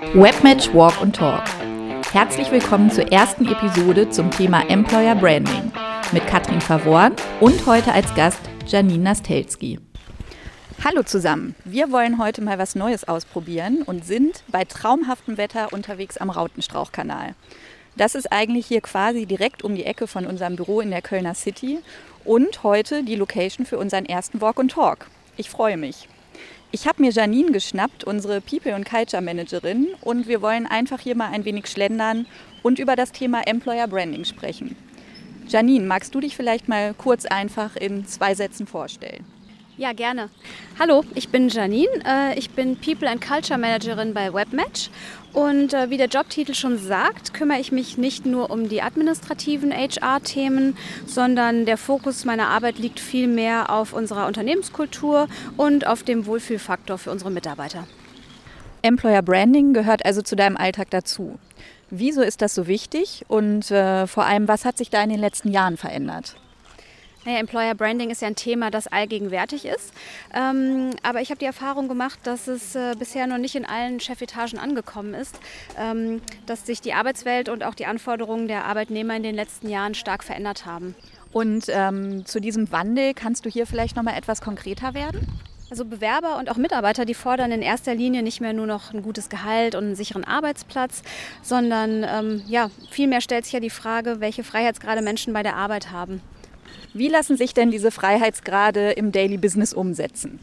Webmatch Walk und Talk. Herzlich willkommen zur ersten Episode zum Thema Employer Branding mit Katrin Favorn und heute als Gast Janine Nastelski. Hallo zusammen. Wir wollen heute mal was Neues ausprobieren und sind bei traumhaftem Wetter unterwegs am Rautenstrauchkanal. Das ist eigentlich hier quasi direkt um die Ecke von unserem Büro in der Kölner City und heute die Location für unseren ersten Walk and Talk. Ich freue mich. Ich habe mir Janine geschnappt, unsere People- und Culture Managerin, und wir wollen einfach hier mal ein wenig schlendern und über das Thema Employer Branding sprechen. Janine, magst du dich vielleicht mal kurz einfach in zwei Sätzen vorstellen? Ja, gerne. Hallo, ich bin Janine. Äh, ich bin People and Culture Managerin bei Webmatch. Und äh, wie der Jobtitel schon sagt, kümmere ich mich nicht nur um die administrativen HR-Themen, sondern der Fokus meiner Arbeit liegt vielmehr auf unserer Unternehmenskultur und auf dem Wohlfühlfaktor für unsere Mitarbeiter. Employer Branding gehört also zu deinem Alltag dazu. Wieso ist das so wichtig und äh, vor allem, was hat sich da in den letzten Jahren verändert? Naja, Employer Branding ist ja ein Thema, das allgegenwärtig ist. Ähm, aber ich habe die Erfahrung gemacht, dass es äh, bisher noch nicht in allen Chefetagen angekommen ist, ähm, dass sich die Arbeitswelt und auch die Anforderungen der Arbeitnehmer in den letzten Jahren stark verändert haben. Und ähm, zu diesem Wandel kannst du hier vielleicht noch mal etwas konkreter werden? Also Bewerber und auch Mitarbeiter, die fordern in erster Linie nicht mehr nur noch ein gutes Gehalt und einen sicheren Arbeitsplatz, sondern ähm, ja, vielmehr stellt sich ja die Frage, welche Freiheitsgrade Menschen bei der Arbeit haben. Wie lassen sich denn diese Freiheitsgrade im Daily Business umsetzen?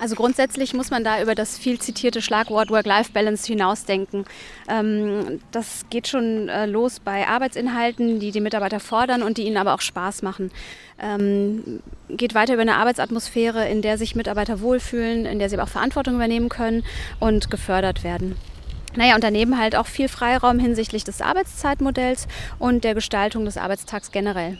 Also grundsätzlich muss man da über das viel zitierte Schlagwort Work-Life-Balance hinausdenken. Ähm, das geht schon äh, los bei Arbeitsinhalten, die die Mitarbeiter fordern und die ihnen aber auch Spaß machen. Ähm, geht weiter über eine Arbeitsatmosphäre, in der sich Mitarbeiter wohlfühlen, in der sie aber auch Verantwortung übernehmen können und gefördert werden. Naja, und daneben halt auch viel Freiraum hinsichtlich des Arbeitszeitmodells und der Gestaltung des Arbeitstags generell.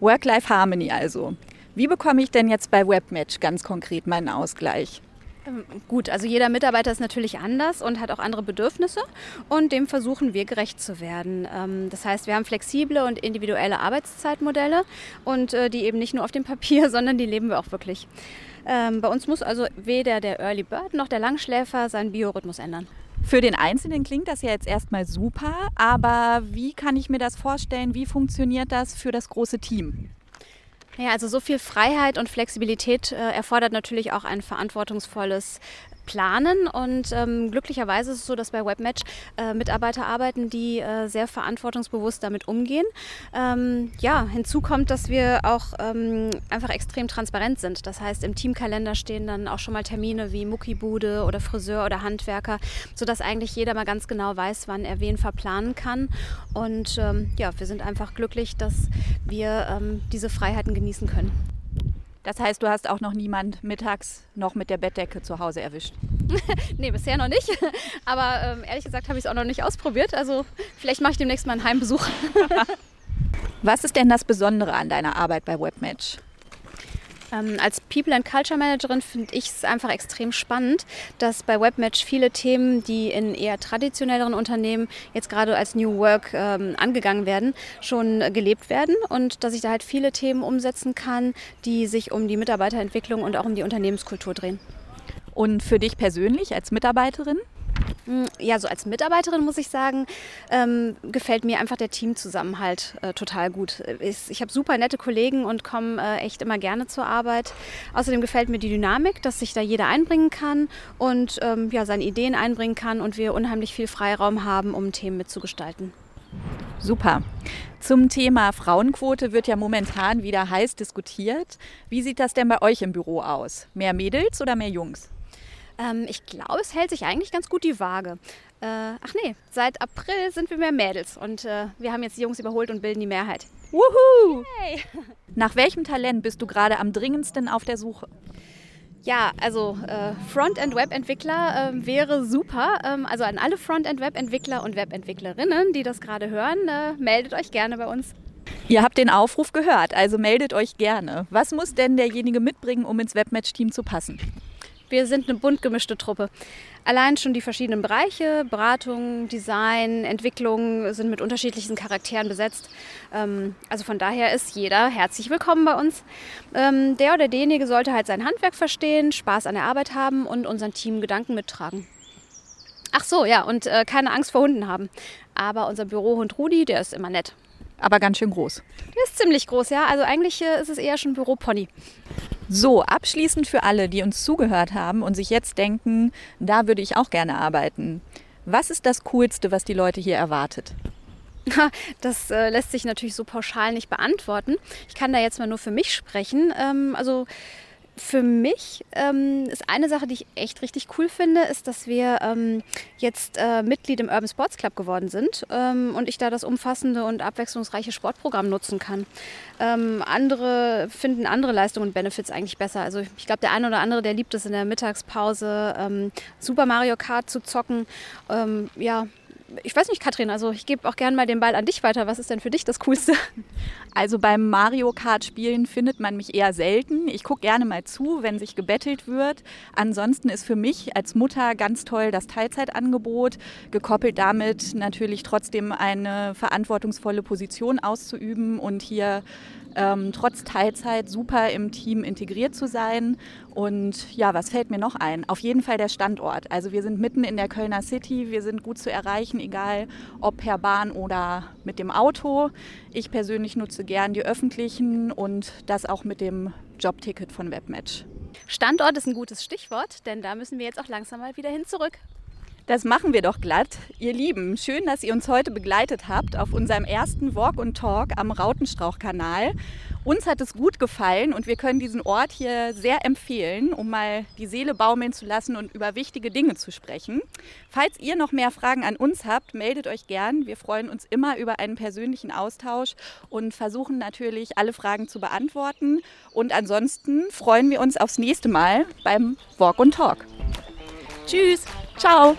Work-Life-Harmony also. Wie bekomme ich denn jetzt bei Webmatch ganz konkret meinen Ausgleich? Ähm, gut, also jeder Mitarbeiter ist natürlich anders und hat auch andere Bedürfnisse und dem versuchen wir gerecht zu werden. Ähm, das heißt, wir haben flexible und individuelle Arbeitszeitmodelle und äh, die eben nicht nur auf dem Papier, sondern die leben wir auch wirklich. Ähm, bei uns muss also weder der Early Bird noch der Langschläfer seinen Biorhythmus ändern. Für den Einzelnen klingt das ja jetzt erstmal super, aber wie kann ich mir das vorstellen? Wie funktioniert das für das große Team? Ja, also so viel Freiheit und Flexibilität äh, erfordert natürlich auch ein verantwortungsvolles planen. Und ähm, glücklicherweise ist es so, dass bei Webmatch äh, Mitarbeiter arbeiten, die äh, sehr verantwortungsbewusst damit umgehen. Ähm, ja, hinzu kommt, dass wir auch ähm, einfach extrem transparent sind. Das heißt, im Teamkalender stehen dann auch schon mal Termine wie Muckibude oder Friseur oder Handwerker, sodass eigentlich jeder mal ganz genau weiß, wann er wen verplanen kann. Und ähm, ja, wir sind einfach glücklich, dass wir ähm, diese Freiheiten genießen können. Das heißt, du hast auch noch niemand mittags noch mit der Bettdecke zu Hause erwischt? nee, bisher noch nicht. Aber ähm, ehrlich gesagt habe ich es auch noch nicht ausprobiert. Also vielleicht mache ich demnächst mal einen Heimbesuch. Was ist denn das Besondere an deiner Arbeit bei Webmatch? Ähm, als People and Culture Managerin finde ich es einfach extrem spannend, dass bei Webmatch viele Themen, die in eher traditionelleren Unternehmen jetzt gerade als New Work ähm, angegangen werden, schon äh, gelebt werden und dass ich da halt viele Themen umsetzen kann, die sich um die Mitarbeiterentwicklung und auch um die Unternehmenskultur drehen. Und für dich persönlich als Mitarbeiterin? Hm, ja, so als Mitarbeiterin muss ich sagen, ähm, gefällt mir einfach der Teamzusammenhalt äh, total gut. Ich, ich habe super nette Kollegen und komme äh, echt immer gerne zur Arbeit. Außerdem gefällt mir die Dynamik, dass sich da jeder einbringen kann und ähm, ja, seine Ideen einbringen kann und wir unheimlich viel Freiraum haben, um Themen mitzugestalten. Super. Zum Thema Frauenquote wird ja momentan wieder heiß diskutiert. Wie sieht das denn bei euch im Büro aus? Mehr Mädels oder mehr Jungs? Ähm, ich glaube, es hält sich eigentlich ganz gut die Waage. Äh, ach nee, seit April sind wir mehr Mädels und äh, wir haben jetzt die Jungs überholt und bilden die Mehrheit. Wuhu! Hey. Nach welchem Talent bist du gerade am dringendsten auf der Suche? Ja, also äh, Frontend-Web-Entwickler äh, wäre super. Ähm, also an alle Frontend-Web-Entwickler und Web-Entwicklerinnen, die das gerade hören, äh, meldet euch gerne bei uns. Ihr habt den Aufruf gehört, also meldet euch gerne. Was muss denn derjenige mitbringen, um ins Webmatch-Team zu passen? Wir sind eine bunt gemischte Truppe. Allein schon die verschiedenen Bereiche, Beratung, Design, Entwicklung sind mit unterschiedlichen Charakteren besetzt. Ähm, also von daher ist jeder herzlich willkommen bei uns. Ähm, der oder derjenige sollte halt sein Handwerk verstehen, Spaß an der Arbeit haben und unseren Team Gedanken mittragen. Ach so, ja, und äh, keine Angst vor Hunden haben. Aber unser Bürohund Rudi, der ist immer nett. Aber ganz schön groß. Der ist ziemlich groß, ja. Also eigentlich äh, ist es eher schon Büropony. So, abschließend für alle, die uns zugehört haben und sich jetzt denken, da würde ich auch gerne arbeiten. Was ist das Coolste, was die Leute hier erwartet? Das äh, lässt sich natürlich so pauschal nicht beantworten. Ich kann da jetzt mal nur für mich sprechen. Ähm, also für mich ähm, ist eine Sache, die ich echt richtig cool finde, ist, dass wir ähm, jetzt äh, Mitglied im Urban Sports Club geworden sind ähm, und ich da das umfassende und abwechslungsreiche Sportprogramm nutzen kann. Ähm, andere finden andere Leistungen und Benefits eigentlich besser. Also ich glaube, der eine oder andere, der liebt es in der Mittagspause ähm, Super Mario Kart zu zocken. Ähm, ja, ich weiß nicht, Katrin, also ich gebe auch gerne mal den Ball an dich weiter. Was ist denn für dich das Coolste? Also beim Mario Kart Spielen findet man mich eher selten. Ich gucke gerne mal zu, wenn sich gebettelt wird. Ansonsten ist für mich als Mutter ganz toll das Teilzeitangebot, gekoppelt damit natürlich trotzdem eine verantwortungsvolle Position auszuüben und hier ähm, trotz Teilzeit super im Team integriert zu sein. Und ja, was fällt mir noch ein? Auf jeden Fall der Standort. Also wir sind mitten in der Kölner City, wir sind gut zu erreichen, egal ob per Bahn oder mit dem Auto. Ich persönlich nutze gern die öffentlichen und das auch mit dem Jobticket von Webmatch. Standort ist ein gutes Stichwort, denn da müssen wir jetzt auch langsam mal wieder hin zurück. Das machen wir doch glatt. Ihr Lieben, schön, dass ihr uns heute begleitet habt auf unserem ersten Walk und Talk am Rautenstrauch-Kanal. Uns hat es gut gefallen und wir können diesen Ort hier sehr empfehlen, um mal die Seele baumeln zu lassen und über wichtige Dinge zu sprechen. Falls ihr noch mehr Fragen an uns habt, meldet euch gern. Wir freuen uns immer über einen persönlichen Austausch und versuchen natürlich alle Fragen zu beantworten. Und ansonsten freuen wir uns aufs nächste Mal beim Walk und Talk. Tschüss. Ciao!